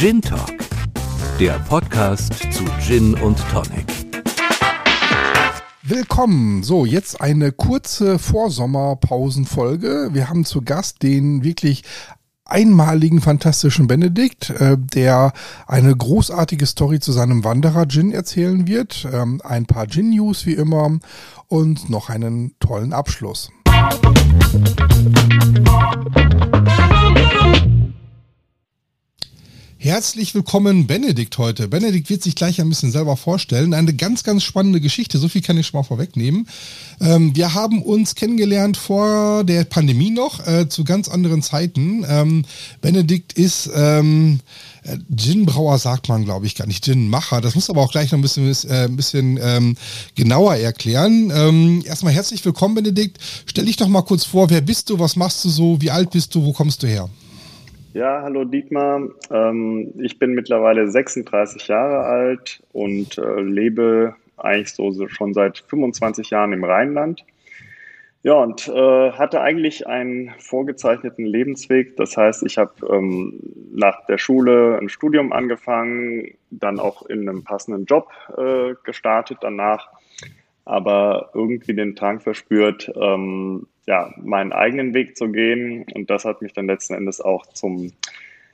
Gin Talk, der Podcast zu Gin und Tonic. Willkommen. So, jetzt eine kurze Vorsommerpausenfolge. Wir haben zu Gast den wirklich einmaligen fantastischen Benedikt, äh, der eine großartige Story zu seinem Wanderer-Gin erzählen wird, ähm, ein paar Gin-News wie immer und noch einen tollen Abschluss. Herzlich willkommen, Benedikt, heute. Benedikt wird sich gleich ein bisschen selber vorstellen. Eine ganz, ganz spannende Geschichte. So viel kann ich schon mal vorwegnehmen. Ähm, wir haben uns kennengelernt vor der Pandemie noch, äh, zu ganz anderen Zeiten. Ähm, Benedikt ist ähm, äh, Gin-Brauer, sagt man, glaube ich, gar nicht. Gin-Macher. Das muss aber auch gleich noch ein bisschen, äh, ein bisschen ähm, genauer erklären. Ähm, erstmal herzlich willkommen, Benedikt. Stell dich doch mal kurz vor, wer bist du, was machst du so, wie alt bist du, wo kommst du her? Ja, hallo Dietmar. Ähm, ich bin mittlerweile 36 Jahre alt und äh, lebe eigentlich so, schon seit 25 Jahren im Rheinland. Ja, und äh, hatte eigentlich einen vorgezeichneten Lebensweg. Das heißt, ich habe ähm, nach der Schule ein Studium angefangen, dann auch in einem passenden Job äh, gestartet danach, aber irgendwie den Drang verspürt, ähm, ja, meinen eigenen Weg zu gehen. Und das hat mich dann letzten Endes auch zum,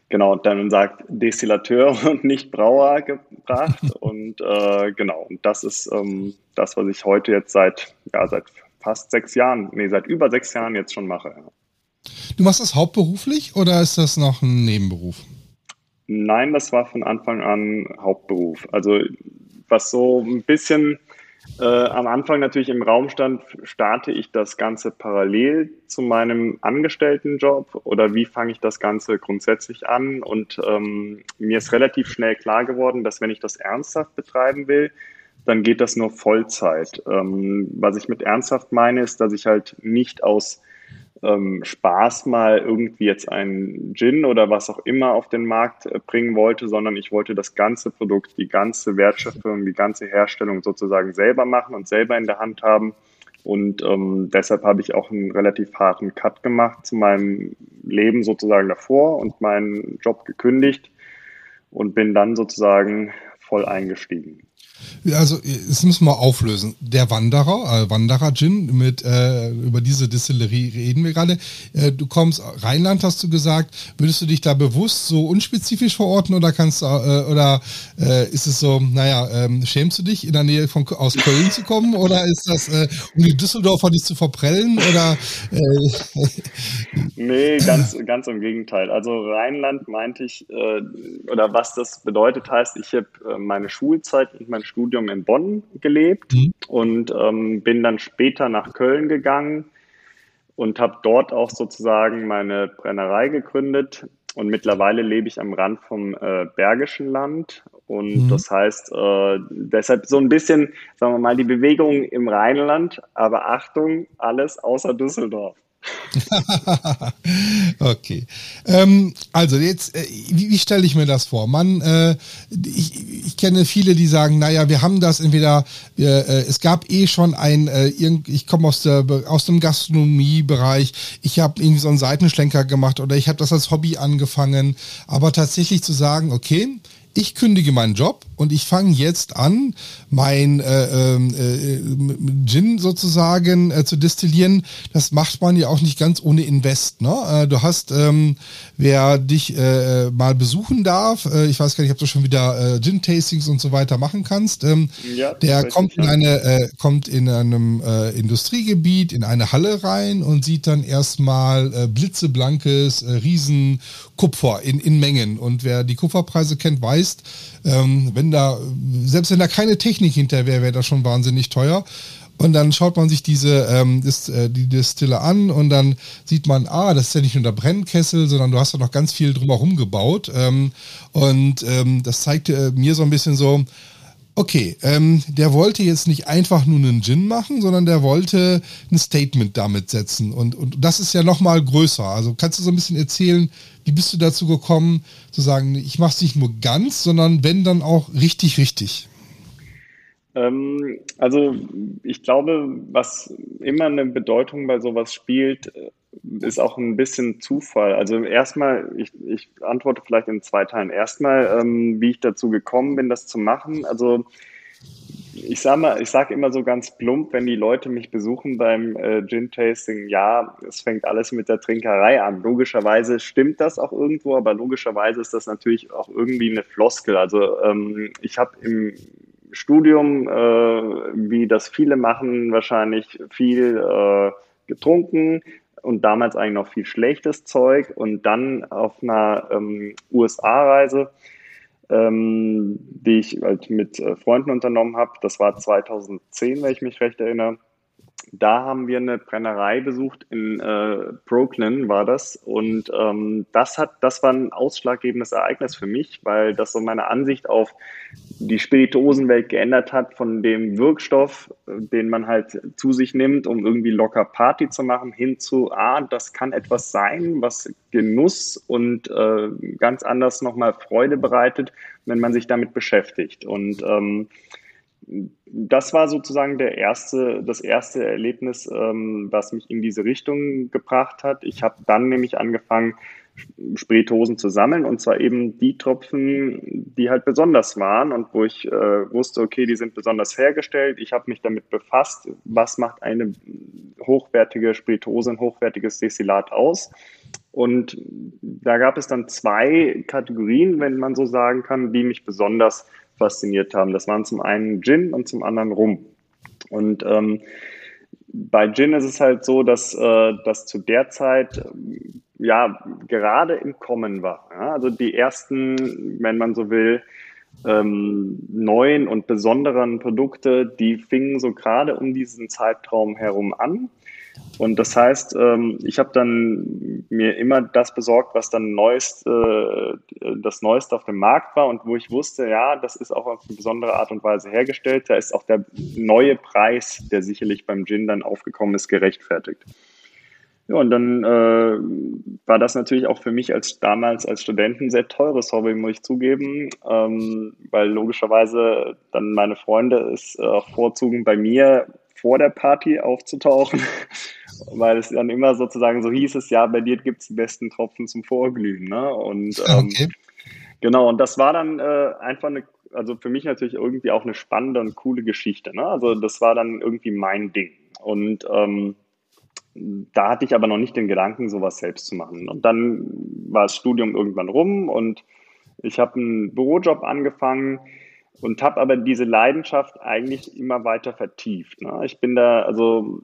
genau, dann sagt Destillateur und nicht Brauer gebracht. und äh, genau, und das ist ähm, das, was ich heute jetzt seit, ja, seit fast sechs Jahren, nee, seit über sechs Jahren jetzt schon mache. Du machst das hauptberuflich oder ist das noch ein Nebenberuf? Nein, das war von Anfang an Hauptberuf. Also was so ein bisschen äh, am Anfang natürlich im Raum stand, starte ich das Ganze parallel zu meinem Angestelltenjob oder wie fange ich das Ganze grundsätzlich an? Und ähm, mir ist relativ schnell klar geworden, dass wenn ich das ernsthaft betreiben will, dann geht das nur Vollzeit. Ähm, was ich mit ernsthaft meine, ist, dass ich halt nicht aus ähm, Spaß mal irgendwie jetzt einen Gin oder was auch immer auf den Markt äh, bringen wollte, sondern ich wollte das ganze Produkt, die ganze Wertschöpfung, die ganze Herstellung sozusagen selber machen und selber in der Hand haben. Und ähm, deshalb habe ich auch einen relativ harten Cut gemacht zu meinem Leben sozusagen davor und meinen Job gekündigt und bin dann sozusagen voll eingestiegen. Also, das müssen wir auflösen. Der Wanderer, äh, Wanderer-Gin, mit, äh, über diese Distillerie reden wir gerade. Äh, du kommst, Rheinland hast du gesagt. Würdest du dich da bewusst so unspezifisch verorten oder kannst, äh, oder äh, ist es so, naja, ähm, schämst du dich, in der Nähe von, aus Köln zu kommen oder ist das, äh, um die Düsseldorfer dich zu verprellen oder? Äh, nee, ganz, ganz im Gegenteil. Also Rheinland meinte ich, äh, oder was das bedeutet heißt, ich habe äh, meine Schulzeit und mein Studium in Bonn gelebt mhm. und ähm, bin dann später nach Köln gegangen und habe dort auch sozusagen meine Brennerei gegründet. Und mittlerweile lebe ich am Rand vom äh, Bergischen Land. Und mhm. das heißt, äh, deshalb so ein bisschen, sagen wir mal, die Bewegung im Rheinland. Aber Achtung, alles außer Düsseldorf. okay. Ähm, also jetzt, äh, wie, wie stelle ich mir das vor? Man, äh, ich, ich kenne viele, die sagen, naja, wir haben das entweder, äh, es gab eh schon ein, äh, ich komme aus der aus dem Gastronomiebereich, ich habe irgendwie so einen Seitenschlenker gemacht oder ich habe das als Hobby angefangen, aber tatsächlich zu sagen, okay, ich kündige meinen Job und ich fange jetzt an, mein äh, ähm, äh, Gin sozusagen äh, zu destillieren. Das macht man ja auch nicht ganz ohne Invest. Ne? Äh, du hast, ähm, wer dich äh, mal besuchen darf, äh, ich weiß gar nicht, ob du schon wieder äh, Gin-Tastings und so weiter machen kannst, ähm, ja, der kommt in eine, äh, kommt in einem äh, Industriegebiet, in eine Halle rein und sieht dann erstmal äh, blitzeblankes äh, Riesenkupfer in, in Mengen. Und wer die Kupferpreise kennt, weiß, ähm, wenn da, selbst wenn da keine Technik hinter wäre, wäre das schon wahnsinnig teuer. Und dann schaut man sich diese ähm, Dist, äh, die Distille an und dann sieht man, ah, das ist ja nicht nur der Brennkessel, sondern du hast da noch ganz viel drumherum gebaut. Ähm, und ähm, das zeigte äh, mir so ein bisschen so, okay, ähm, der wollte jetzt nicht einfach nur einen Gin machen, sondern der wollte ein Statement damit setzen. Und, und das ist ja nochmal größer. Also kannst du so ein bisschen erzählen, wie bist du dazu gekommen, zu sagen, ich mache es nicht nur ganz, sondern wenn dann auch richtig, richtig? Ähm, also ich glaube, was immer eine Bedeutung bei sowas spielt, ist auch ein bisschen Zufall. Also erstmal, ich, ich antworte vielleicht in zwei Teilen. Erstmal, ähm, wie ich dazu gekommen bin, das zu machen. Also ich sage mal, ich sage immer so ganz plump, wenn die Leute mich besuchen beim äh, Gin-Tasting, ja, es fängt alles mit der Trinkerei an. Logischerweise stimmt das auch irgendwo, aber logischerweise ist das natürlich auch irgendwie eine Floskel. Also ähm, ich habe im Studium, äh, wie das viele machen, wahrscheinlich viel äh, getrunken und damals eigentlich noch viel schlechtes Zeug und dann auf einer ähm, USA-Reise ähm, die ich halt mit äh, Freunden unternommen habe. Das war 2010, wenn ich mich recht erinnere. Da haben wir eine Brennerei besucht in äh, Brooklyn war das und ähm, das hat das war ein ausschlaggebendes Ereignis für mich, weil das so meine Ansicht auf die Spirituosenwelt geändert hat von dem Wirkstoff, den man halt zu sich nimmt, um irgendwie locker Party zu machen, hin zu, ah, das kann etwas sein, was Genuss und äh, ganz anders nochmal Freude bereitet, wenn man sich damit beschäftigt. Und ähm, das war sozusagen der erste, das erste Erlebnis, ähm, was mich in diese Richtung gebracht hat. Ich habe dann nämlich angefangen, Spiritosen zu sammeln und zwar eben die Tropfen, die halt besonders waren und wo ich äh, wusste, okay, die sind besonders hergestellt. Ich habe mich damit befasst, was macht eine hochwertige Spiritose, ein hochwertiges Destillat aus. Und da gab es dann zwei Kategorien, wenn man so sagen kann, die mich besonders fasziniert haben. Das waren zum einen Gin und zum anderen Rum. Und ähm, bei Gin ist es halt so, dass äh, das zu der Zeit ja gerade im Kommen war. Ja? Also die ersten, wenn man so will, ähm, neuen und besonderen Produkte, die fingen so gerade um diesen Zeitraum herum an. Und das heißt, ähm, ich habe dann mir immer das besorgt, was dann neuest, äh, das Neueste auf dem Markt war und wo ich wusste, ja, das ist auch auf eine besondere Art und Weise hergestellt. Da ist auch der neue Preis, der sicherlich beim Gin dann aufgekommen ist, gerechtfertigt. Ja, und dann äh, war das natürlich auch für mich als damals als Studenten sehr teures Hobby, muss ich zugeben, ähm, weil logischerweise dann meine Freunde es äh, vorzugen, bei mir vor der Party aufzutauchen, weil es dann immer sozusagen so hieß es, ja, bei dir gibt es die besten Tropfen zum Vorglühen. Ne? Und ähm, okay. genau, und das war dann äh, einfach eine, also für mich natürlich irgendwie auch eine spannende und coole Geschichte. Ne? Also das war dann irgendwie mein Ding. Und ähm, da hatte ich aber noch nicht den Gedanken, sowas selbst zu machen. Und dann war das Studium irgendwann rum und ich habe einen Bürojob angefangen und habe aber diese Leidenschaft eigentlich immer weiter vertieft. Ne? Ich bin da, also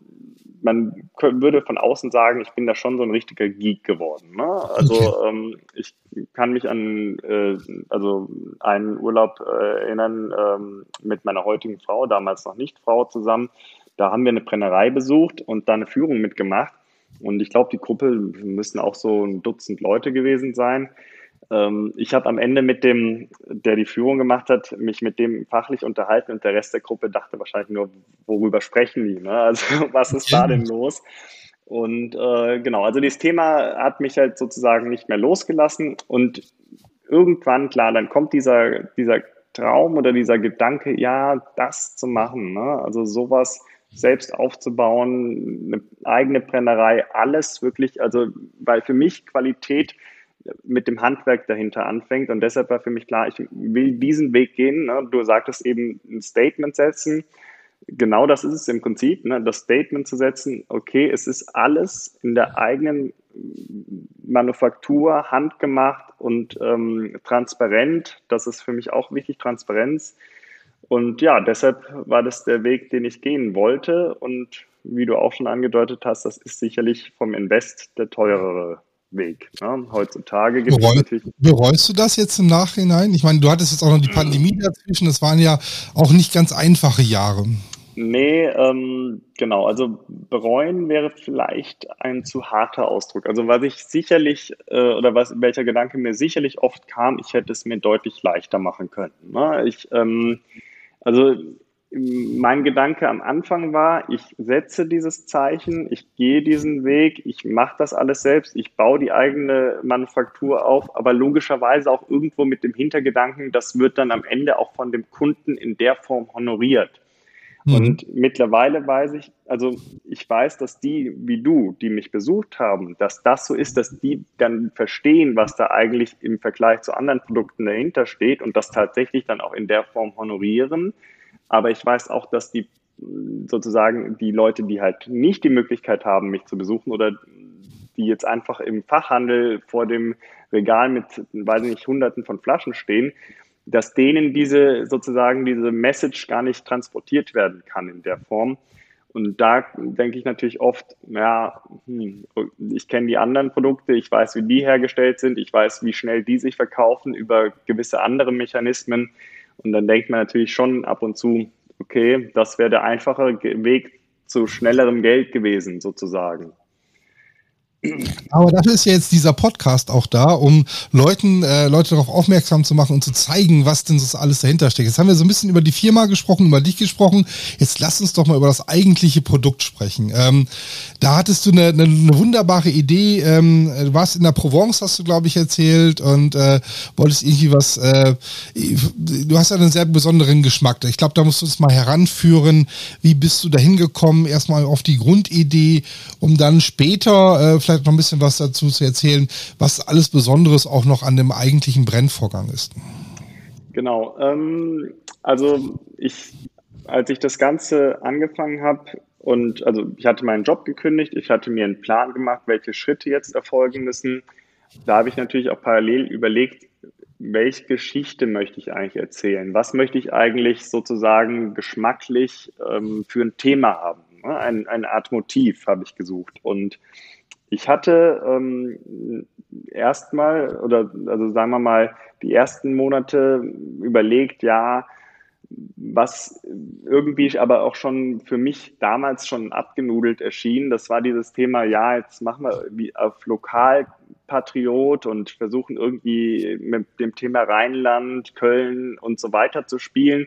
man würde von außen sagen, ich bin da schon so ein richtiger Geek geworden. Ne? Also okay. ähm, ich kann mich an äh, also einen Urlaub äh, erinnern ähm, mit meiner heutigen Frau, damals noch nicht Frau zusammen. Da haben wir eine Brennerei besucht und da eine Führung mitgemacht. Und ich glaube, die Gruppe müssen auch so ein Dutzend Leute gewesen sein. Ähm, ich habe am Ende mit dem, der die Führung gemacht hat, mich mit dem fachlich unterhalten und der Rest der Gruppe dachte wahrscheinlich nur, worüber sprechen die? Ne? Also was ist da denn los? Und äh, genau, also dieses Thema hat mich halt sozusagen nicht mehr losgelassen und irgendwann, klar, dann kommt dieser, dieser Traum oder dieser Gedanke, ja, das zu machen, ne? also sowas selbst aufzubauen, eine eigene Brennerei, alles wirklich, also weil für mich Qualität mit dem Handwerk dahinter anfängt und deshalb war für mich klar, ich will diesen Weg gehen. Ne? Du sagtest eben ein Statement setzen. Genau das ist es im Prinzip, ne? das Statement zu setzen, okay, es ist alles in der eigenen Manufaktur handgemacht und ähm, transparent. Das ist für mich auch wichtig, Transparenz. Und ja, deshalb war das der Weg, den ich gehen wollte. Und wie du auch schon angedeutet hast, das ist sicherlich vom Invest der teurere Weg. Ne? Heutzutage gibt Bereu, es natürlich. Bereust du das jetzt im Nachhinein? Ich meine, du hattest jetzt auch noch die Pandemie dazwischen. Das waren ja auch nicht ganz einfache Jahre. Nee, ähm, genau. Also bereuen wäre vielleicht ein zu harter Ausdruck. Also was ich sicherlich äh, oder was welcher Gedanke mir sicherlich oft kam, ich hätte es mir deutlich leichter machen können. Ne? Ich ähm, also mein Gedanke am Anfang war, ich setze dieses Zeichen, ich gehe diesen Weg, ich mache das alles selbst, ich baue die eigene Manufaktur auf, aber logischerweise auch irgendwo mit dem Hintergedanken, das wird dann am Ende auch von dem Kunden in der Form honoriert. Mhm. Und mittlerweile weiß ich, also ich weiß, dass die wie du, die mich besucht haben, dass das so ist, dass die dann verstehen, was da eigentlich im Vergleich zu anderen Produkten dahinter steht und das tatsächlich dann auch in der Form honorieren. Aber ich weiß auch, dass die sozusagen die Leute, die halt nicht die Möglichkeit haben, mich zu besuchen oder die jetzt einfach im Fachhandel vor dem Regal mit, weiß ich nicht, hunderten von Flaschen stehen, dass denen diese sozusagen diese Message gar nicht transportiert werden kann in der Form. Und da denke ich natürlich oft, ja, hm, ich kenne die anderen Produkte, ich weiß, wie die hergestellt sind, ich weiß, wie schnell die sich verkaufen über gewisse andere Mechanismen. Und dann denkt man natürlich schon ab und zu, okay, das wäre der einfache Weg zu schnellerem Geld gewesen, sozusagen. Aber dafür ist ja jetzt dieser Podcast auch da, um Leuten, äh, Leute darauf aufmerksam zu machen und zu zeigen, was denn so alles dahinter steckt. Jetzt haben wir so ein bisschen über die Firma gesprochen, über dich gesprochen. Jetzt lass uns doch mal über das eigentliche Produkt sprechen. Ähm, da hattest du eine, eine, eine wunderbare Idee. Ähm, du warst in der Provence, hast du, glaube ich, erzählt und äh, wolltest irgendwie was. Äh, du hast ja einen sehr besonderen Geschmack. Ich glaube, da musst du uns mal heranführen. Wie bist du da hingekommen? Erstmal auf die Grundidee, um dann später äh, vielleicht vielleicht noch ein bisschen was dazu zu erzählen, was alles Besonderes auch noch an dem eigentlichen Brennvorgang ist. Genau. Ähm, also ich, als ich das Ganze angefangen habe und also ich hatte meinen Job gekündigt, ich hatte mir einen Plan gemacht, welche Schritte jetzt erfolgen müssen. Da habe ich natürlich auch parallel überlegt, welche Geschichte möchte ich eigentlich erzählen? Was möchte ich eigentlich sozusagen geschmacklich ähm, für ein Thema haben? Ein, eine Art Motiv habe ich gesucht. Und ich hatte ähm, erstmal oder also sagen wir mal die ersten Monate überlegt, ja, was irgendwie aber auch schon für mich damals schon abgenudelt erschien, das war dieses Thema, ja, jetzt machen wir wie auf Lokalpatriot und versuchen irgendwie mit dem Thema Rheinland, Köln und so weiter zu spielen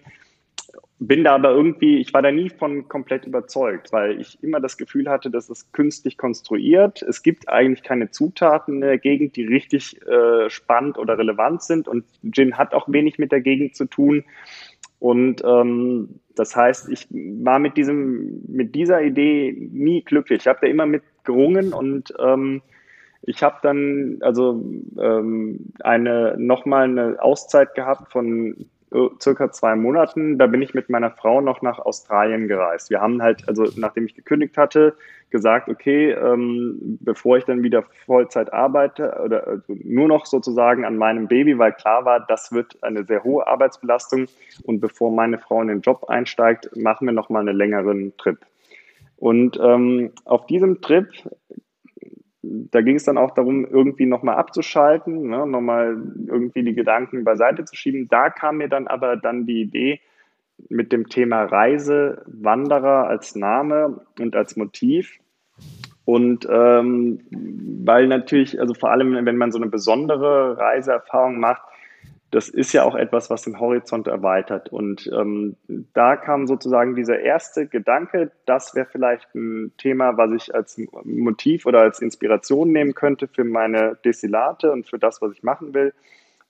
bin da aber irgendwie, ich war da nie von komplett überzeugt, weil ich immer das Gefühl hatte, dass es künstlich konstruiert. Es gibt eigentlich keine Zutaten in der Gegend, die richtig äh, spannend oder relevant sind und Gin hat auch wenig mit der Gegend zu tun. Und ähm, das heißt, ich war mit diesem, mit dieser Idee nie glücklich. Ich habe da immer mit gerungen und ähm, ich habe dann also ähm, eine nochmal eine Auszeit gehabt von circa zwei Monaten, da bin ich mit meiner Frau noch nach Australien gereist. Wir haben halt, also nachdem ich gekündigt hatte, gesagt, okay, ähm, bevor ich dann wieder Vollzeit arbeite oder also nur noch sozusagen an meinem Baby, weil klar war, das wird eine sehr hohe Arbeitsbelastung und bevor meine Frau in den Job einsteigt, machen wir noch mal einen längeren Trip. Und ähm, auf diesem Trip da ging es dann auch darum, irgendwie nochmal abzuschalten, ne, nochmal irgendwie die Gedanken beiseite zu schieben. Da kam mir dann aber dann die Idee mit dem Thema Reise, Wanderer als Name und als Motiv. Und ähm, weil natürlich, also vor allem, wenn man so eine besondere Reiseerfahrung macht, das ist ja auch etwas, was den Horizont erweitert. Und ähm, da kam sozusagen dieser erste Gedanke, das wäre vielleicht ein Thema, was ich als Motiv oder als Inspiration nehmen könnte für meine Destillate und für das, was ich machen will.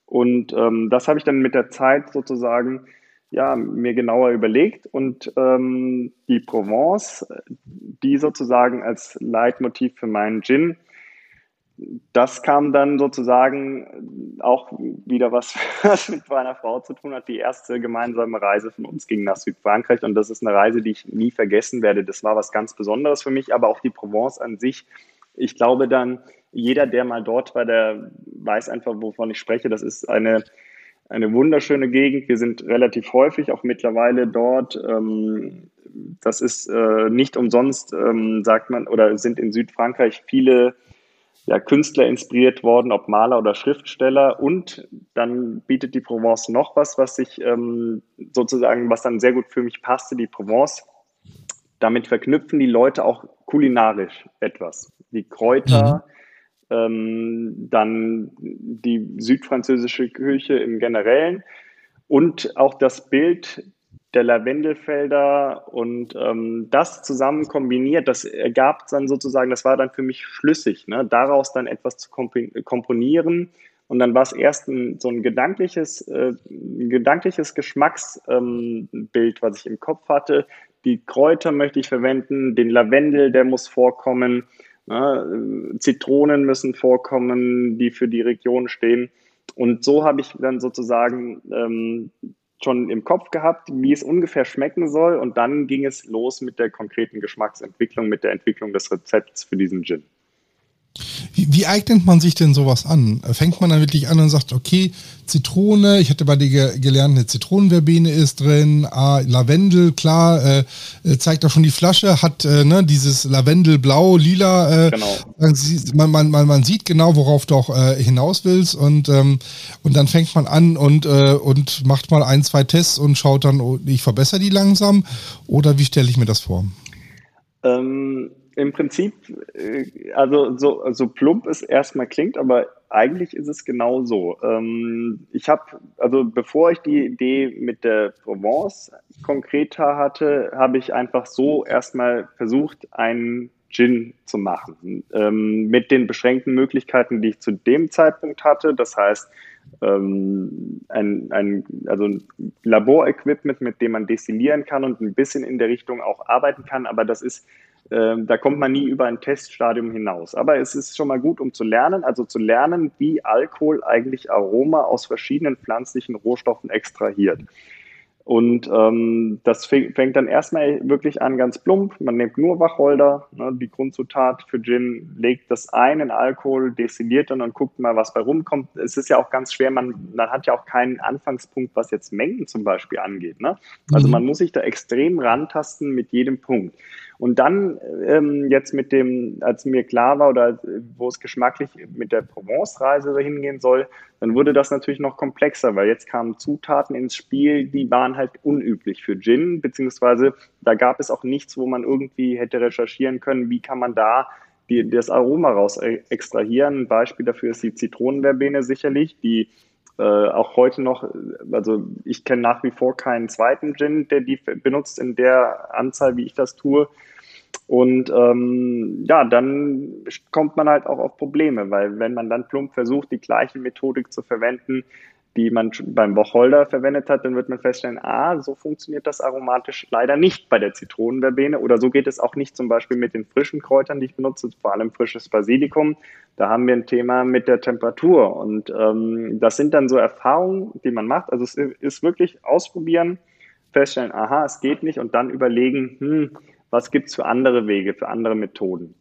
Und ähm, das habe ich dann mit der Zeit sozusagen ja, mir genauer überlegt und ähm, die Provence, die sozusagen als Leitmotiv für meinen Gin das kam dann sozusagen auch wieder was, was mit meiner Frau zu tun hat. Die erste gemeinsame Reise von uns ging nach Südfrankreich und das ist eine Reise, die ich nie vergessen werde. Das war was ganz Besonderes für mich, aber auch die Provence an sich. Ich glaube dann, jeder, der mal dort war, der weiß einfach, wovon ich spreche. Das ist eine, eine wunderschöne Gegend. Wir sind relativ häufig auch mittlerweile dort. Ähm, das ist äh, nicht umsonst, ähm, sagt man, oder sind in Südfrankreich viele ja, Künstler inspiriert worden, ob Maler oder Schriftsteller. Und dann bietet die Provence noch was, was sich ähm, sozusagen, was dann sehr gut für mich passte, die Provence. Damit verknüpfen die Leute auch kulinarisch etwas. Die Kräuter, mhm. ähm, dann die südfranzösische Küche im Generellen und auch das Bild der Lavendelfelder und ähm, das zusammen kombiniert, das ergab dann sozusagen, das war dann für mich schlüssig, ne? daraus dann etwas zu komponieren. Und dann war es erst ein, so ein gedankliches, äh, ein gedankliches Geschmacksbild, ähm, was ich im Kopf hatte. die Kräuter möchte ich verwenden, den Lavendel, der muss vorkommen, ne? Zitronen müssen vorkommen, die für die Region stehen. Und so habe ich dann sozusagen ähm, schon im Kopf gehabt, wie es ungefähr schmecken soll. Und dann ging es los mit der konkreten Geschmacksentwicklung, mit der Entwicklung des Rezepts für diesen Gin. Wie, wie, eignet man sich denn sowas an? Fängt man dann wirklich an und sagt, okay, Zitrone, ich hatte bei dir gelernt, eine Zitronenverbene ist drin, ah, Lavendel, klar, äh, äh, zeigt auch schon die Flasche, hat äh, ne, dieses Lavendelblau, lila, äh, genau. man, man, man, man sieht genau, worauf du auch äh, hinaus willst und, ähm, und dann fängt man an und, äh, und macht mal ein, zwei Tests und schaut dann, oh, ich verbessere die langsam oder wie stelle ich mir das vor? Ähm im Prinzip, äh, also so, so plump es erstmal klingt, aber eigentlich ist es genau so. Ähm, ich habe, also bevor ich die Idee mit der Provence konkreter hatte, habe ich einfach so erstmal versucht, einen Gin zu machen. Ähm, mit den beschränkten Möglichkeiten, die ich zu dem Zeitpunkt hatte. Das heißt, ähm, ein, ein, also ein Laborequipment, mit dem man destillieren kann und ein bisschen in der Richtung auch arbeiten kann. Aber das ist ähm, da kommt man nie über ein Teststadium hinaus. Aber es ist schon mal gut, um zu lernen, also zu lernen, wie Alkohol eigentlich Aroma aus verschiedenen pflanzlichen Rohstoffen extrahiert. Und ähm, das fängt dann erstmal wirklich an ganz plump. Man nimmt nur Wacholder, ne, die Grundzutat für Gin, legt das ein in Alkohol, destilliert dann und guckt mal, was bei rumkommt. Es ist ja auch ganz schwer, man, man hat ja auch keinen Anfangspunkt, was jetzt Mengen zum Beispiel angeht. Ne? Also mhm. man muss sich da extrem rantasten mit jedem Punkt. Und dann ähm, jetzt mit dem, als mir klar war oder wo es geschmacklich mit der Provence-Reise hingehen soll, dann wurde das natürlich noch komplexer, weil jetzt kamen Zutaten ins Spiel, die waren halt unüblich für Gin, beziehungsweise da gab es auch nichts, wo man irgendwie hätte recherchieren können, wie kann man da die, das Aroma raus e-, extrahieren. Ein Beispiel dafür ist die Zitronenverbene sicherlich, die äh, auch heute noch, also ich kenne nach wie vor keinen zweiten Gin, der die benutzt in der Anzahl, wie ich das tue. Und ähm, ja, dann kommt man halt auch auf Probleme, weil wenn man dann plump versucht, die gleiche Methodik zu verwenden, die man beim Wacholder verwendet hat, dann wird man feststellen, ah, so funktioniert das aromatisch leider nicht bei der Zitronenverbene oder so geht es auch nicht zum Beispiel mit den frischen Kräutern, die ich benutze, vor allem frisches Basilikum. Da haben wir ein Thema mit der Temperatur und ähm, das sind dann so Erfahrungen, die man macht. Also es ist wirklich ausprobieren, feststellen, aha, es geht nicht und dann überlegen, hm, was gibt es für andere Wege, für andere Methoden.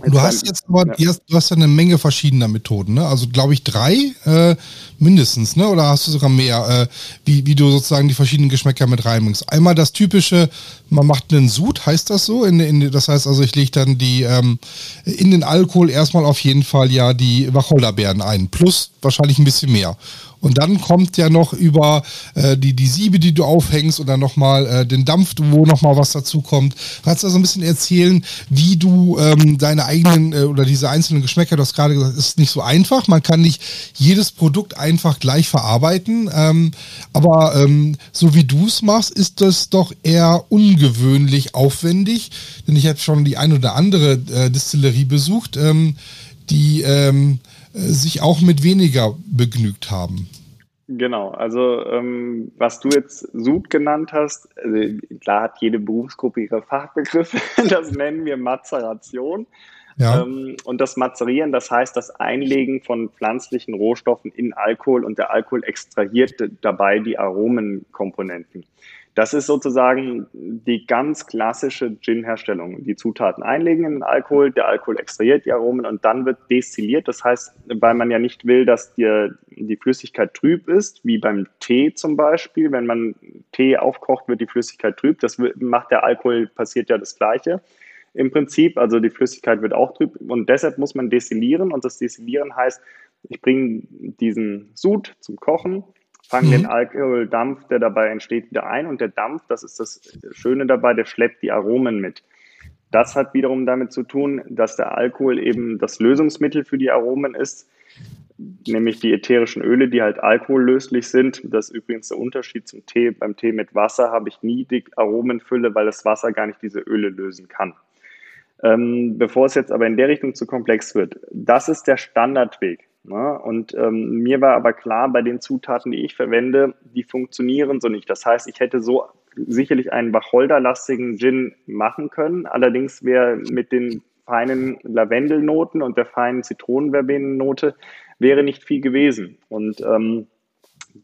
Und du hast jetzt aber, ja. du hast ja eine Menge verschiedener Methoden, ne? Also glaube ich drei äh, mindestens, ne? Oder hast du sogar mehr, äh, wie, wie du sozusagen die verschiedenen Geschmäcker mit reinbringst? Einmal das typische, man macht einen Sud, heißt das so? In, in, das heißt also, ich lege dann die ähm, in den Alkohol erstmal auf jeden Fall ja die Wacholderbeeren ein, plus wahrscheinlich ein bisschen mehr. Und dann kommt ja noch über äh, die, die Siebe, die du aufhängst und dann nochmal äh, den Dampf, wo nochmal was dazu kommt. Kannst du also ein bisschen erzählen, wie du ähm, deine eigenen äh, oder diese einzelnen Geschmäcker, du hast gerade gesagt, ist nicht so einfach. Man kann nicht jedes Produkt einfach gleich verarbeiten. Ähm, aber ähm, so wie du es machst, ist das doch eher ungewöhnlich aufwendig. Denn ich habe schon die ein oder andere äh, Distillerie besucht, ähm, die ähm, äh, sich auch mit weniger begnügt haben. Genau, also ähm, was du jetzt Sud genannt hast, also, klar hat jede Berufsgruppe ihre Fachbegriffe, das nennen wir Mazeration. Ja. Ähm, und das Mazerieren, das heißt das Einlegen von pflanzlichen Rohstoffen in Alkohol und der Alkohol extrahiert dabei die Aromenkomponenten. Das ist sozusagen die ganz klassische Gin-Herstellung. Die Zutaten einlegen in den Alkohol, der Alkohol extrahiert die Aromen und dann wird destilliert. Das heißt, weil man ja nicht will, dass dir die Flüssigkeit trüb ist, wie beim Tee zum Beispiel. Wenn man Tee aufkocht, wird die Flüssigkeit trüb. Das macht der Alkohol, passiert ja das Gleiche im Prinzip. Also die Flüssigkeit wird auch trüb und deshalb muss man destillieren und das Destillieren heißt, ich bringe diesen Sud zum Kochen, fangen mhm. den Alkoholdampf, der dabei entsteht, wieder ein und der Dampf, das ist das Schöne dabei, der schleppt die Aromen mit. Das hat wiederum damit zu tun, dass der Alkohol eben das Lösungsmittel für die Aromen ist, nämlich die ätherischen Öle, die halt alkohollöslich sind. Das ist übrigens der Unterschied zum Tee. Beim Tee mit Wasser habe ich nie die Aromenfülle, weil das Wasser gar nicht diese Öle lösen kann. Ähm, bevor es jetzt aber in der Richtung zu komplex wird, das ist der Standardweg. Ne? Und ähm, mir war aber klar, bei den Zutaten, die ich verwende, die funktionieren so nicht. Das heißt, ich hätte so sicherlich einen Wacholderlastigen Gin machen können. Allerdings wäre mit den feinen Lavendelnoten und der feinen Zitronenverbenennote wäre nicht viel gewesen. Und ähm,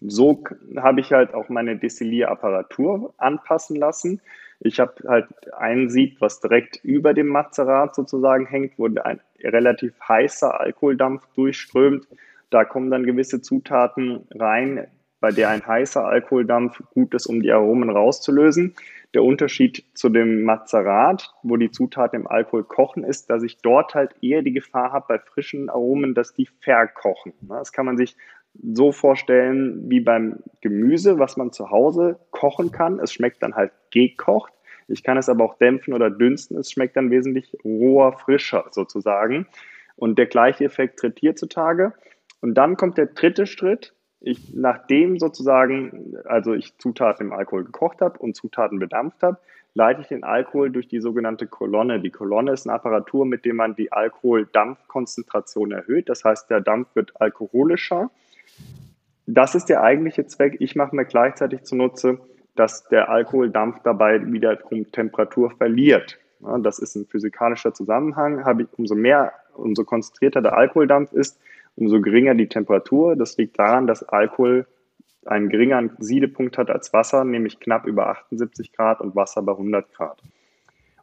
so habe ich halt auch meine Destillierapparatur anpassen lassen. Ich habe halt ein Sieb, was direkt über dem Mazerat sozusagen hängt, wo ein relativ heißer Alkoholdampf durchströmt. Da kommen dann gewisse Zutaten rein, bei der ein heißer Alkoholdampf gut ist, um die Aromen rauszulösen. Der Unterschied zu dem Mazerat, wo die Zutaten im Alkohol kochen, ist, dass ich dort halt eher die Gefahr habe bei frischen Aromen, dass die verkochen. Das kann man sich so vorstellen wie beim Gemüse, was man zu Hause kochen kann. Es schmeckt dann halt gekocht. Ich kann es aber auch dämpfen oder dünsten. Es schmeckt dann wesentlich roher, frischer sozusagen. Und der gleiche Effekt tritt hier zutage. Und dann kommt der dritte Schritt. Ich, nachdem sozusagen, also ich Zutaten im Alkohol gekocht habe und Zutaten bedampft habe, leite ich den Alkohol durch die sogenannte Kolonne. Die Kolonne ist eine Apparatur, mit der man die Alkoholdampfkonzentration erhöht. Das heißt, der Dampf wird alkoholischer das ist der eigentliche Zweck. Ich mache mir gleichzeitig zunutze, dass der Alkoholdampf dabei wiederum Temperatur verliert. Ja, das ist ein physikalischer Zusammenhang. Habe ich, umso mehr, umso konzentrierter der Alkoholdampf ist, umso geringer die Temperatur. Das liegt daran, dass Alkohol einen geringeren Siedepunkt hat als Wasser, nämlich knapp über 78 Grad und Wasser bei 100 Grad.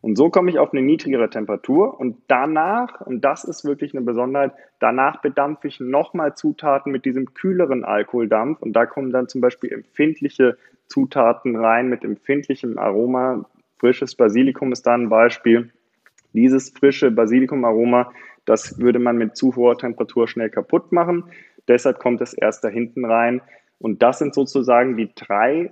Und so komme ich auf eine niedrigere Temperatur und danach, und das ist wirklich eine Besonderheit, danach bedampfe ich nochmal Zutaten mit diesem kühleren Alkoholdampf und da kommen dann zum Beispiel empfindliche Zutaten rein mit empfindlichem Aroma. Frisches Basilikum ist da ein Beispiel. Dieses frische Basilikumaroma, das würde man mit zu hoher Temperatur schnell kaputt machen. Deshalb kommt es erst da hinten rein. Und das sind sozusagen die drei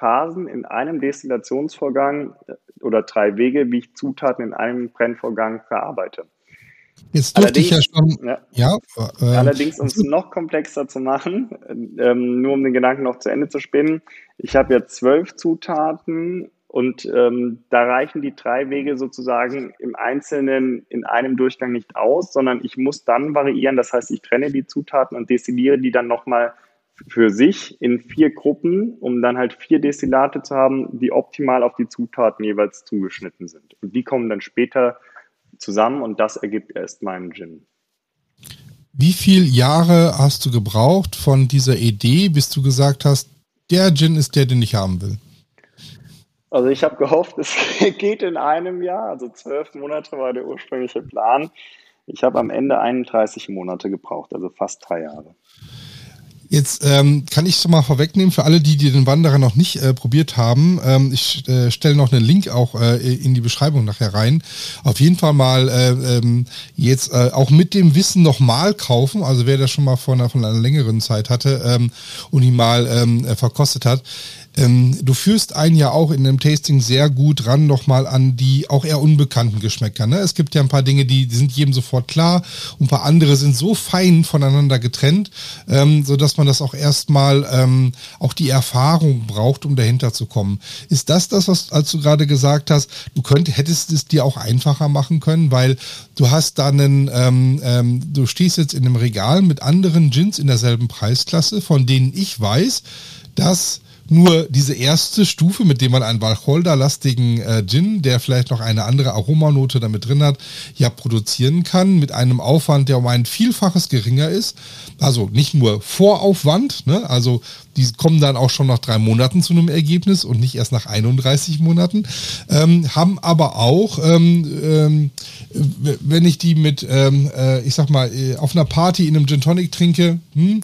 Phasen in einem Destillationsvorgang äh, oder drei Wege, wie ich Zutaten in einem Brennvorgang verarbeite. Jetzt durfte ich ja schon. Ja, ja äh, allerdings, um es noch komplexer zu machen, ähm, nur um den Gedanken noch zu Ende zu spinnen, ich habe ja zwölf Zutaten und ähm, da reichen die drei Wege sozusagen im Einzelnen in einem Durchgang nicht aus, sondern ich muss dann variieren. Das heißt, ich trenne die Zutaten und destilliere die dann nochmal für sich in vier Gruppen, um dann halt vier Destillate zu haben, die optimal auf die Zutaten jeweils zugeschnitten sind. Und die kommen dann später zusammen und das ergibt erst meinen Gin. Wie viele Jahre hast du gebraucht von dieser Idee, bis du gesagt hast, der Gin ist der, den ich haben will? Also ich habe gehofft, es geht in einem Jahr, also zwölf Monate war der ursprüngliche Plan. Ich habe am Ende 31 Monate gebraucht, also fast drei Jahre. Jetzt ähm, kann ich schon mal vorwegnehmen für alle, die, die den Wanderer noch nicht äh, probiert haben. Ähm, ich äh, stelle noch einen Link auch äh, in die Beschreibung nachher rein. Auf jeden Fall mal äh, ähm, jetzt äh, auch mit dem Wissen nochmal kaufen. Also wer das schon mal vor einer, von einer längeren Zeit hatte ähm, und ihn mal ähm, äh, verkostet hat. Ähm, du führst einen ja auch in dem Tasting sehr gut ran nochmal an die auch eher unbekannten Geschmäcker. Ne? Es gibt ja ein paar Dinge, die, die sind jedem sofort klar und ein paar andere sind so fein voneinander getrennt, ähm, so dass man das auch erstmal ähm, auch die Erfahrung braucht, um dahinter zu kommen. Ist das das, was als du gerade gesagt hast, du könntest, hättest es dir auch einfacher machen können, weil du hast da einen, ähm, ähm, du stehst jetzt in einem Regal mit anderen Gins in derselben Preisklasse, von denen ich weiß, dass nur diese erste Stufe, mit dem man einen Wacholder-lastigen äh, Gin, der vielleicht noch eine andere Aromanote damit drin hat, ja produzieren kann, mit einem Aufwand, der um ein Vielfaches geringer ist. Also nicht nur Voraufwand, ne? also die kommen dann auch schon nach drei Monaten zu einem Ergebnis und nicht erst nach 31 Monaten, ähm, haben aber auch, ähm, ähm, wenn ich die mit, ähm, äh, ich sag mal, äh, auf einer Party in einem Gin Tonic trinke, hm,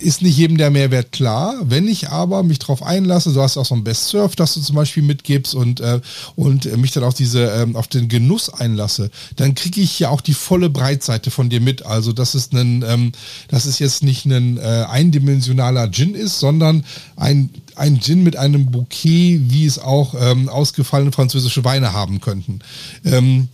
ist nicht jedem der Mehrwert klar. Wenn ich aber mich darauf einlasse, du hast auch so ein Best Surf, das du zum Beispiel mitgibst und, äh, und mich dann auf diese, ähm, auf den Genuss einlasse, dann kriege ich ja auch die volle Breitseite von dir mit. Also das ist ein, ähm, das ist jetzt nicht ein äh, Gin ist, sondern ein, ein Gin mit einem Bouquet, wie es auch ähm, ausgefallene französische Weine haben könnten. Ähm,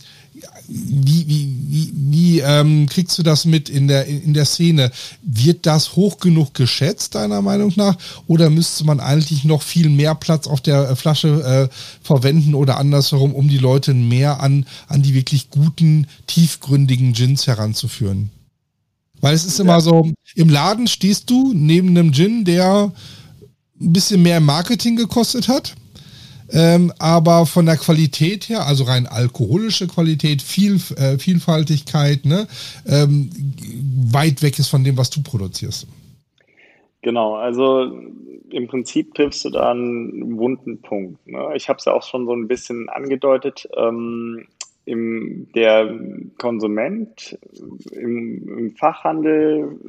wie, wie, wie, wie ähm, kriegst du das mit in der, in der Szene? Wird das hoch genug geschätzt, deiner Meinung nach? Oder müsste man eigentlich noch viel mehr Platz auf der äh, Flasche äh, verwenden oder andersherum, um die Leute mehr an, an die wirklich guten, tiefgründigen Gins heranzuführen? Weil es ist immer so, im Laden stehst du neben einem Gin, der ein bisschen mehr Marketing gekostet hat. Ähm, aber von der Qualität her, also rein alkoholische Qualität, viel, äh, Vielfaltigkeit, ne, ähm, weit weg ist von dem, was du produzierst. Genau, also im Prinzip triffst du da einen wunden Punkt. Ne? Ich habe es ja auch schon so ein bisschen angedeutet. Ähm, der Konsument im, im Fachhandel,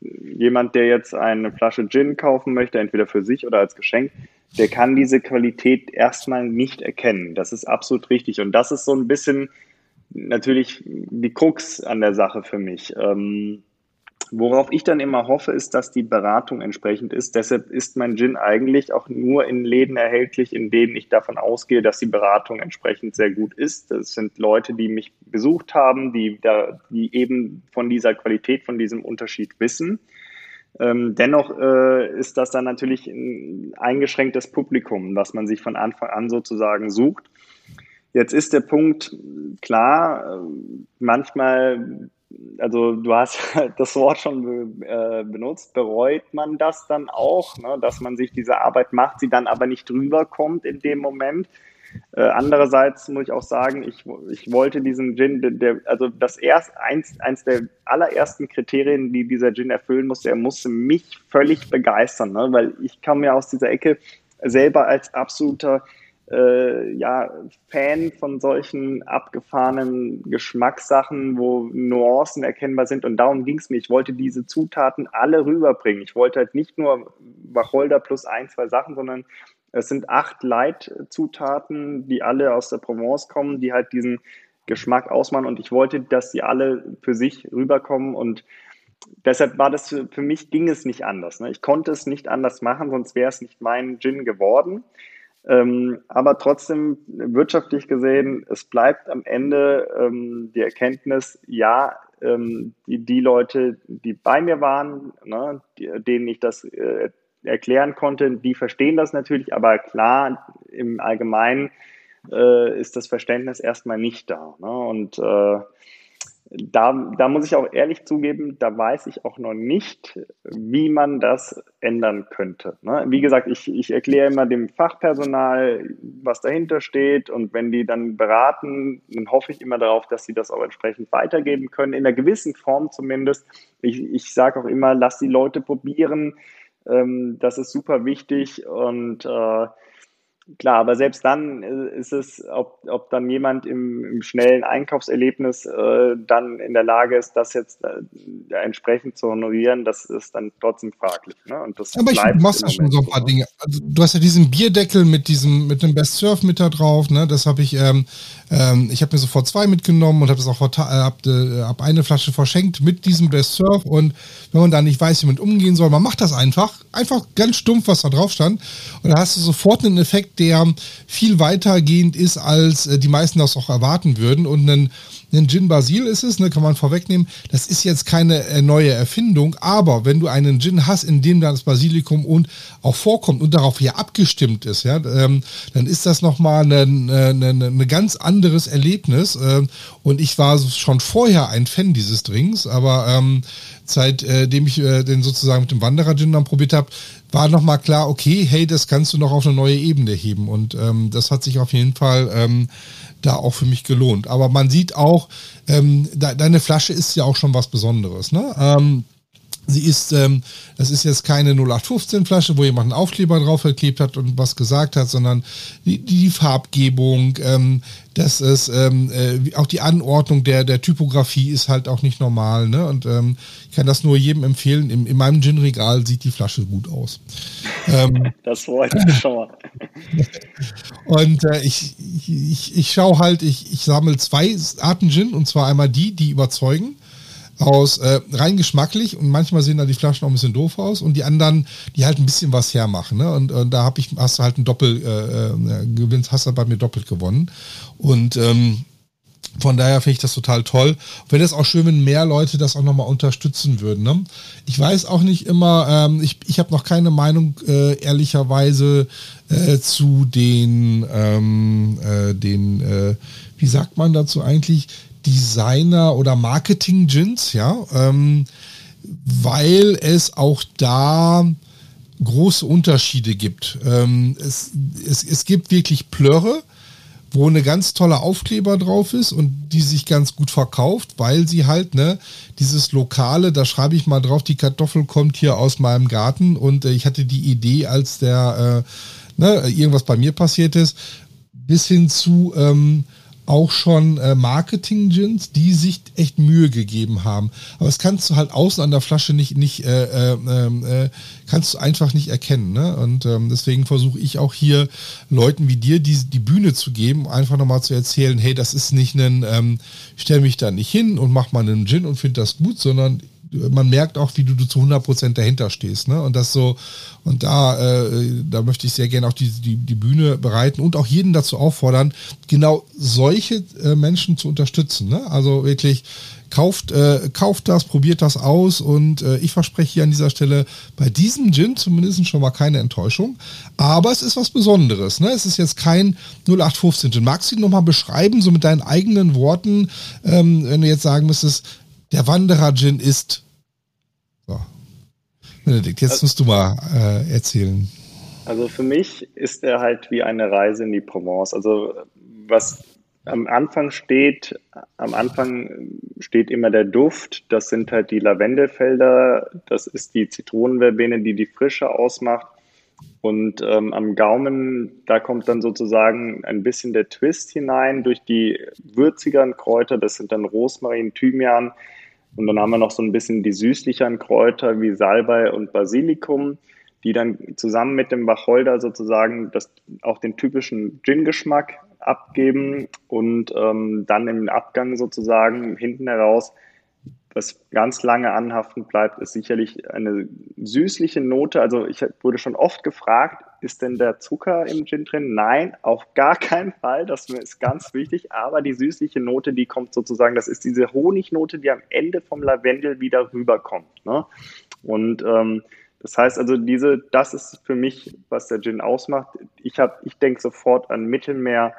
jemand, der jetzt eine Flasche Gin kaufen möchte, entweder für sich oder als Geschenk, der kann diese Qualität erstmal nicht erkennen. Das ist absolut richtig. Und das ist so ein bisschen natürlich die Krux an der Sache für mich. Ähm, worauf ich dann immer hoffe, ist, dass die Beratung entsprechend ist. Deshalb ist mein Gin eigentlich auch nur in Läden erhältlich, in denen ich davon ausgehe, dass die Beratung entsprechend sehr gut ist. Das sind Leute, die mich besucht haben, die, da, die eben von dieser Qualität, von diesem Unterschied wissen. Ähm, dennoch äh, ist das dann natürlich ein eingeschränktes Publikum, was man sich von Anfang an sozusagen sucht. Jetzt ist der Punkt klar, äh, manchmal, also du hast das Wort schon äh, benutzt, bereut man das dann auch, ne, dass man sich diese Arbeit macht, sie dann aber nicht rüberkommt in dem Moment. Äh, andererseits muss ich auch sagen, ich, ich wollte diesen Gin, der, der, also das erst eins, eins der allerersten Kriterien, die dieser Gin erfüllen musste, er musste mich völlig begeistern, ne? weil ich kam ja aus dieser Ecke selber als absoluter äh, ja, Fan von solchen abgefahrenen Geschmackssachen, wo Nuancen erkennbar sind. Und darum ging es mir. Ich wollte diese Zutaten alle rüberbringen. Ich wollte halt nicht nur Wacholder plus ein, zwei Sachen, sondern es sind acht Leitzutaten, die alle aus der Provence kommen, die halt diesen Geschmack ausmachen. Und ich wollte, dass die alle für sich rüberkommen. Und deshalb war das für, mich, ging es nicht anders. Ne? Ich konnte es nicht anders machen, sonst wäre es nicht mein Gin geworden. Ähm, aber trotzdem, wirtschaftlich gesehen, es bleibt am Ende ähm, die Erkenntnis, ja, ähm, die, die Leute, die bei mir waren, ne, die, denen ich das äh, erklären konnte, die verstehen das natürlich, aber klar, im Allgemeinen äh, ist das Verständnis erstmal nicht da. Ne? Und äh, da, da muss ich auch ehrlich zugeben, da weiß ich auch noch nicht, wie man das ändern könnte. Ne? Wie gesagt, ich, ich erkläre immer dem Fachpersonal, was dahinter steht und wenn die dann beraten, dann hoffe ich immer darauf, dass sie das auch entsprechend weitergeben können, in einer gewissen Form zumindest. Ich, ich sage auch immer, lass die Leute probieren, ähm, das ist super wichtig und äh, klar, aber selbst dann äh, ist es, ob, ob dann jemand im, im schnellen Einkaufserlebnis äh, dann in der Lage ist, das jetzt äh, entsprechend zu honorieren, das ist dann trotzdem fraglich. Ne? Und das aber ich, du machst ja schon so ein paar Dinge. Also, du hast ja diesen Bierdeckel mit diesem, mit dem Best Surf mit da drauf, ne? Das habe ich, ähm, ähm, ich habe mir sofort zwei mitgenommen und habe das auch vor, äh, hab, äh, eine Flasche verschenkt mit diesem Best Surf und wenn man da nicht weiß, wie man umgehen soll, man macht das einfach, einfach ganz stumpf, was da drauf stand und da hast du sofort einen Effekt, der viel weitergehend ist, als äh, die meisten das auch erwarten würden. Und ein, ein Gin Basil ist es, ne, kann man vorwegnehmen. Das ist jetzt keine äh, neue Erfindung, aber wenn du einen Gin hast, in dem das Basilikum und auch vorkommt und darauf hier abgestimmt ist, ja, ähm, dann ist das nochmal ein eine, eine ganz anderes Erlebnis. Äh, und ich war schon vorher ein Fan dieses Drinks, aber ähm, seitdem ich äh, den sozusagen mit dem Wanderer Gin dann probiert habe, war nochmal klar, okay, hey, das kannst du noch auf eine neue Ebene heben. Und ähm, das hat sich auf jeden Fall ähm, da auch für mich gelohnt. Aber man sieht auch, ähm, de deine Flasche ist ja auch schon was Besonderes. Ne? Sie ist, ähm, das ist jetzt keine 0815 Flasche, wo jemand einen Aufkleber drauf geklebt hat und was gesagt hat, sondern die, die Farbgebung, ähm, das ist ähm, äh, auch die Anordnung der der Typografie ist halt auch nicht normal, ne? Und ähm, ich kann das nur jedem empfehlen. In, in meinem Gin-Regal sieht die Flasche gut aus. Ähm, das freut mich schon mal. und äh, ich, ich, ich schaue halt, ich, ich sammle zwei Arten Gin und zwar einmal die, die überzeugen aus äh, rein geschmacklich und manchmal sehen da die Flaschen auch ein bisschen doof aus und die anderen, die halt ein bisschen was hermachen. Ne? Und, und da hab ich, hast du halt ein Doppel, äh, äh, gewinnst, hast du bei mir doppelt gewonnen. Und ähm, von daher finde ich das total toll. Wäre es auch schön, wenn mehr Leute das auch nochmal unterstützen würden. Ne? Ich weiß auch nicht immer, ähm, ich, ich habe noch keine Meinung äh, ehrlicherweise äh, zu den, ähm, äh, den äh, wie sagt man dazu eigentlich, Designer oder Marketing-Gins, ja, ähm, weil es auch da große Unterschiede gibt. Ähm, es, es, es gibt wirklich Plörre, wo eine ganz tolle Aufkleber drauf ist und die sich ganz gut verkauft, weil sie halt, ne, dieses Lokale, da schreibe ich mal drauf, die Kartoffel kommt hier aus meinem Garten und äh, ich hatte die Idee, als der, äh, ne, irgendwas bei mir passiert ist, bis hin zu, ähm, auch schon äh, Marketing-Gins, die sich echt Mühe gegeben haben. Aber das kannst du halt außen an der Flasche nicht, nicht äh, äh, äh, kannst du einfach nicht erkennen. Ne? Und ähm, deswegen versuche ich auch hier Leuten wie dir die, die Bühne zu geben, einfach nochmal zu erzählen, hey, das ist nicht ein, ähm, stell mich da nicht hin und mach mal einen Gin und find das gut, sondern man merkt auch, wie du, du zu 100% dahinter stehst. Ne? Und das so, und da, äh, da möchte ich sehr gerne auch die, die, die Bühne bereiten und auch jeden dazu auffordern, genau solche äh, Menschen zu unterstützen. Ne? Also wirklich, kauft, äh, kauft das, probiert das aus und äh, ich verspreche hier an dieser Stelle bei diesem Gin zumindest schon mal keine Enttäuschung. Aber es ist was Besonderes. Ne? Es ist jetzt kein 0815 Gin. Magst du ihn nochmal beschreiben, so mit deinen eigenen Worten, ähm, wenn du jetzt sagen müsstest, der Wanderer-Gin ist. So. Benedikt, jetzt also, musst du mal äh, erzählen. Also für mich ist er halt wie eine Reise in die Provence. Also was am Anfang steht, am Anfang steht immer der Duft. Das sind halt die Lavendelfelder. Das ist die Zitronenverbene, die die Frische ausmacht. Und ähm, am Gaumen, da kommt dann sozusagen ein bisschen der Twist hinein durch die würzigeren Kräuter. Das sind dann Rosmarin, Thymian, und dann haben wir noch so ein bisschen die süßlicheren Kräuter wie Salbei und Basilikum, die dann zusammen mit dem Wacholder sozusagen das, auch den typischen Gin-Geschmack abgeben und ähm, dann im Abgang sozusagen hinten heraus was ganz lange anhaften bleibt, ist sicherlich eine süßliche Note. Also ich wurde schon oft gefragt, ist denn der Zucker im Gin drin? Nein, auf gar keinen Fall. Das ist ganz wichtig. Aber die süßliche Note, die kommt sozusagen, das ist diese Honignote, die am Ende vom Lavendel wieder rüberkommt. Ne? Und ähm, das heißt also, diese, das ist für mich, was der Gin ausmacht. Ich ich denke sofort an Mittelmeer,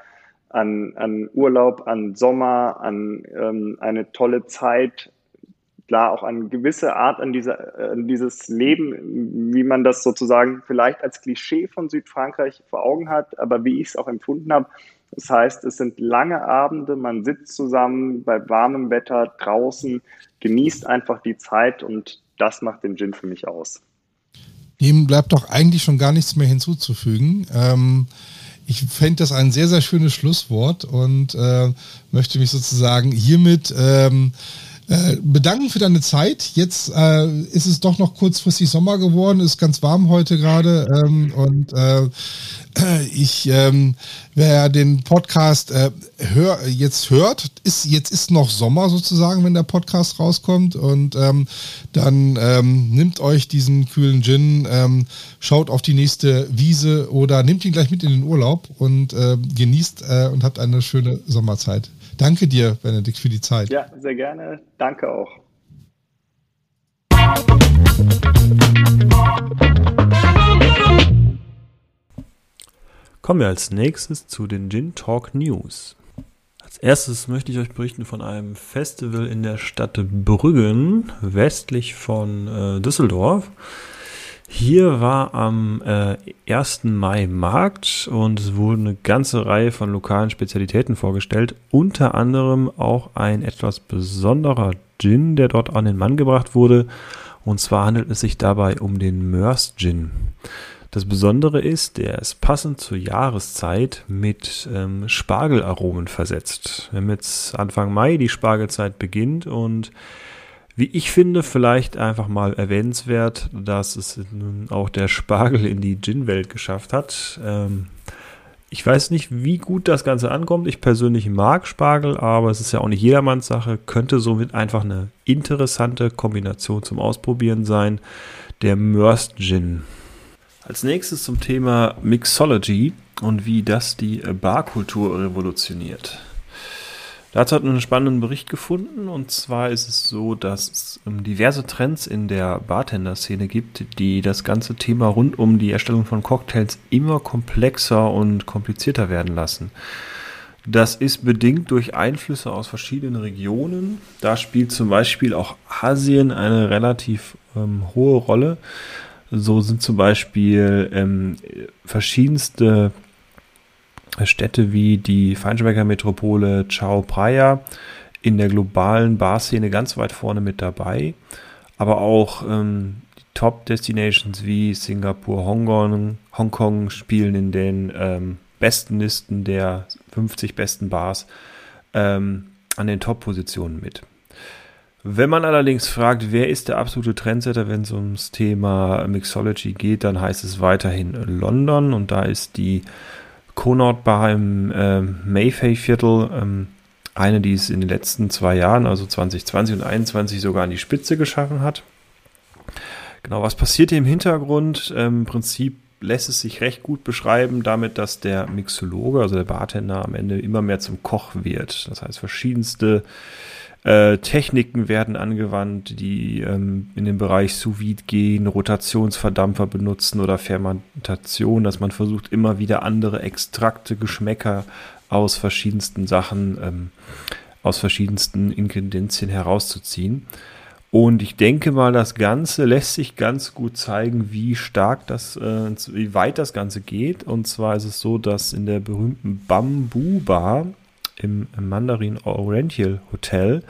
an, an Urlaub, an Sommer, an ähm, eine tolle Zeit, klar auch eine gewisse Art an, dieser, an dieses Leben, wie man das sozusagen vielleicht als Klischee von Südfrankreich vor Augen hat, aber wie ich es auch empfunden habe. Das heißt, es sind lange Abende, man sitzt zusammen bei warmem Wetter draußen, genießt einfach die Zeit und das macht den Gin für mich aus. Dem bleibt doch eigentlich schon gar nichts mehr hinzuzufügen. Ähm, ich fände das ein sehr, sehr schönes Schlusswort und äh, möchte mich sozusagen hiermit ähm, äh, bedanken für deine Zeit. Jetzt äh, ist es doch noch kurzfristig Sommer geworden, ist ganz warm heute gerade ähm, und äh, ich, ähm, wer den Podcast äh, hör, jetzt hört, ist jetzt ist noch Sommer sozusagen, wenn der Podcast rauskommt und ähm, dann ähm, nimmt euch diesen kühlen Gin, ähm, schaut auf die nächste Wiese oder nehmt ihn gleich mit in den Urlaub und äh, genießt äh, und habt eine schöne Sommerzeit. Danke dir, Benedikt, für die Zeit. Ja, sehr gerne. Danke auch. Kommen wir als nächstes zu den Gin Talk News. Als erstes möchte ich euch berichten von einem Festival in der Stadt Brüggen, westlich von äh, Düsseldorf. Hier war am äh, 1. Mai Markt und es wurde eine ganze Reihe von lokalen Spezialitäten vorgestellt. Unter anderem auch ein etwas besonderer Gin, der dort an den Mann gebracht wurde. Und zwar handelt es sich dabei um den Mörs Gin. Das Besondere ist, der ist passend zur Jahreszeit mit ähm, Spargelaromen versetzt. Haben jetzt Anfang Mai, die Spargelzeit beginnt und wie ich finde, vielleicht einfach mal erwähnenswert, dass es nun auch der Spargel in die Gin-Welt geschafft hat. Ähm, ich weiß nicht, wie gut das Ganze ankommt. Ich persönlich mag Spargel, aber es ist ja auch nicht jedermanns Sache. Könnte somit einfach eine interessante Kombination zum Ausprobieren sein. Der Mörst Gin. Als nächstes zum Thema Mixology und wie das die Barkultur revolutioniert. Dazu hat man einen spannenden Bericht gefunden und zwar ist es so, dass es ähm, diverse Trends in der Bartender-Szene gibt, die das ganze Thema rund um die Erstellung von Cocktails immer komplexer und komplizierter werden lassen. Das ist bedingt durch Einflüsse aus verschiedenen Regionen. Da spielt zum Beispiel auch Asien eine relativ ähm, hohe Rolle. So sind zum Beispiel ähm, verschiedenste Städte wie die Feinschmecker Metropole Chao Phraya in der globalen Barszene ganz weit vorne mit dabei. Aber auch ähm, die Top-Destinations wie Singapur, Hongkong, Hongkong spielen in den ähm, besten Listen der 50 besten Bars ähm, an den Top-Positionen mit. Wenn man allerdings fragt, wer ist der absolute Trendsetter, wenn es ums Thema Mixology geht, dann heißt es weiterhin London und da ist die Connaught Bar im äh, Mayfair-Viertel ähm, eine, die es in den letzten zwei Jahren, also 2020 und 2021, sogar an die Spitze geschaffen hat. Genau, was passiert hier im Hintergrund? Ähm, Im Prinzip lässt es sich recht gut beschreiben damit, dass der Mixologe, also der Bartender, am Ende immer mehr zum Koch wird. Das heißt, verschiedenste äh, Techniken werden angewandt, die ähm, in den Bereich sous gehen, Rotationsverdampfer benutzen oder Fermentation, dass man versucht, immer wieder andere Extrakte, Geschmäcker aus verschiedensten Sachen, ähm, aus verschiedensten Ingredienzien herauszuziehen. Und ich denke mal, das Ganze lässt sich ganz gut zeigen, wie stark das, äh, wie weit das Ganze geht. Und zwar ist es so, dass in der berühmten Bamboo Bar im Mandarin Oriental Hotel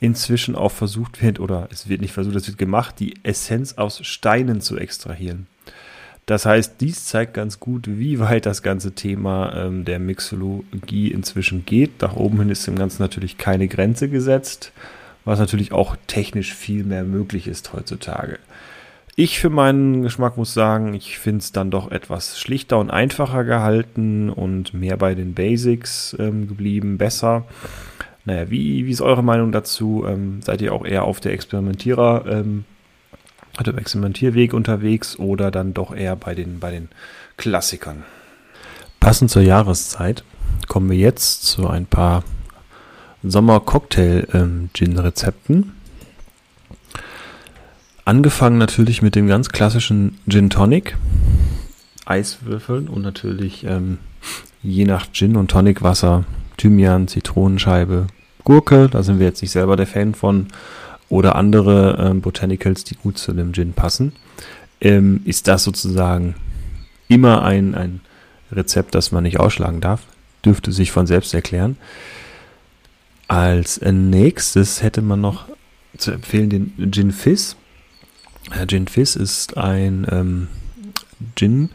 inzwischen auch versucht wird, oder es wird nicht versucht, es wird gemacht, die Essenz aus Steinen zu extrahieren. Das heißt, dies zeigt ganz gut, wie weit das ganze Thema ähm, der Mixologie inzwischen geht. Nach oben hin ist dem Ganzen natürlich keine Grenze gesetzt, was natürlich auch technisch viel mehr möglich ist heutzutage. Ich für meinen Geschmack muss sagen, ich finde es dann doch etwas schlichter und einfacher gehalten und mehr bei den Basics ähm, geblieben, besser. Naja, wie, wie ist eure Meinung dazu? Ähm, seid ihr auch eher auf der Experimentierer, ähm, dem Experimentierweg unterwegs oder dann doch eher bei den, bei den Klassikern? Passend zur Jahreszeit kommen wir jetzt zu ein paar Sommer-Cocktail-Gin-Rezepten. Angefangen natürlich mit dem ganz klassischen Gin Tonic, Eiswürfeln und natürlich ähm, je nach Gin und Tonic Wasser, Thymian, Zitronenscheibe, Gurke, da sind wir jetzt nicht selber der Fan von, oder andere ähm, Botanicals, die gut zu dem Gin passen, ähm, ist das sozusagen immer ein, ein Rezept, das man nicht ausschlagen darf. Dürfte sich von selbst erklären. Als nächstes hätte man noch zu empfehlen den Gin Fizz. Gin Fizz ist ein ähm, Gin,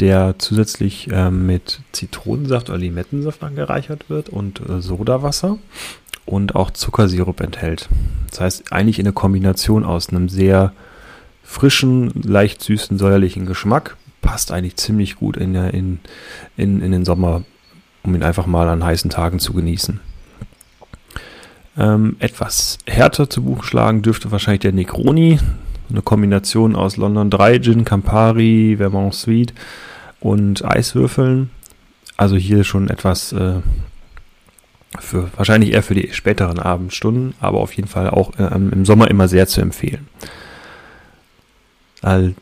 der zusätzlich ähm, mit Zitronensaft oder Limettensaft angereichert wird und äh, Sodawasser und auch Zuckersirup enthält. Das heißt, eigentlich in der Kombination aus einem sehr frischen, leicht süßen, säuerlichen Geschmack passt eigentlich ziemlich gut in, in, in, in den Sommer, um ihn einfach mal an heißen Tagen zu genießen. Ähm, etwas härter zu Buch schlagen dürfte wahrscheinlich der Negroni eine Kombination aus London Dry Gin, Campari, Vermont Sweet und Eiswürfeln. Also hier schon etwas äh, für wahrscheinlich eher für die späteren Abendstunden, aber auf jeden Fall auch äh, im Sommer immer sehr zu empfehlen. Als,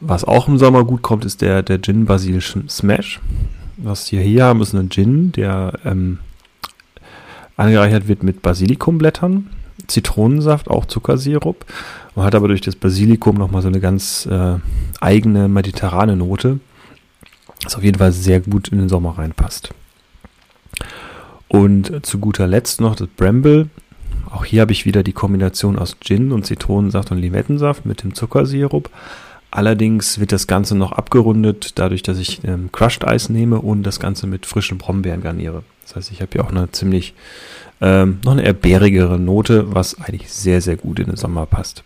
was auch im Sommer gut kommt, ist der, der Gin Basil Smash. Was wir hier haben, ist ein Gin, der ähm, angereichert wird mit Basilikumblättern, Zitronensaft, auch Zuckersirup man hat aber durch das Basilikum nochmal so eine ganz äh, eigene mediterrane Note, das auf jeden Fall sehr gut in den Sommer reinpasst. Und zu guter Letzt noch das Bramble. Auch hier habe ich wieder die Kombination aus Gin und Zitronensaft und Limettensaft mit dem Zuckersirup. Allerdings wird das Ganze noch abgerundet, dadurch, dass ich ähm, Crushed Eis nehme und das Ganze mit frischen Brombeeren garniere. Das heißt, ich habe hier auch eine ziemlich, ähm, noch eine eher bärigere Note, was eigentlich sehr, sehr gut in den Sommer passt.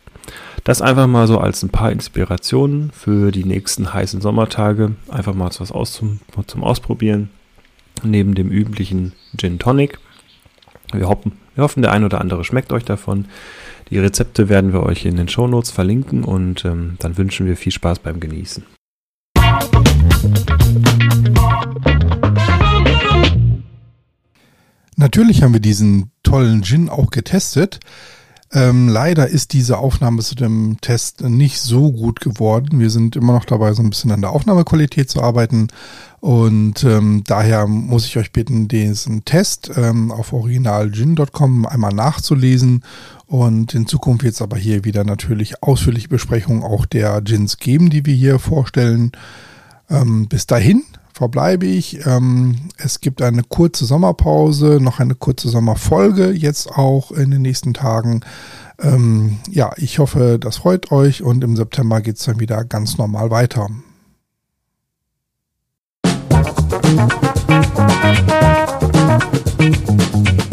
Das einfach mal so als ein paar Inspirationen für die nächsten heißen Sommertage. Einfach mal was aus zum, zum Ausprobieren. Neben dem üblichen Gin Tonic. Wir hoffen, wir hoffen, der ein oder andere schmeckt euch davon. Die Rezepte werden wir euch in den Show Notes verlinken und ähm, dann wünschen wir viel Spaß beim Genießen. Natürlich haben wir diesen tollen Gin auch getestet. Ähm, leider ist diese Aufnahme zu dem Test nicht so gut geworden. Wir sind immer noch dabei, so ein bisschen an der Aufnahmequalität zu arbeiten. Und ähm, daher muss ich euch bitten, diesen Test ähm, auf originalgin.com einmal nachzulesen Und in Zukunft wird es aber hier wieder natürlich ausführliche Besprechungen auch der Gins geben, die wir hier vorstellen. Ähm, bis dahin verbleibe ich. Ähm, es gibt eine kurze Sommerpause, noch eine kurze Sommerfolge, jetzt auch in den nächsten Tagen. Ähm, ja, ich hoffe, das freut euch und im September geht es dann wieder ganz normal weiter. Musik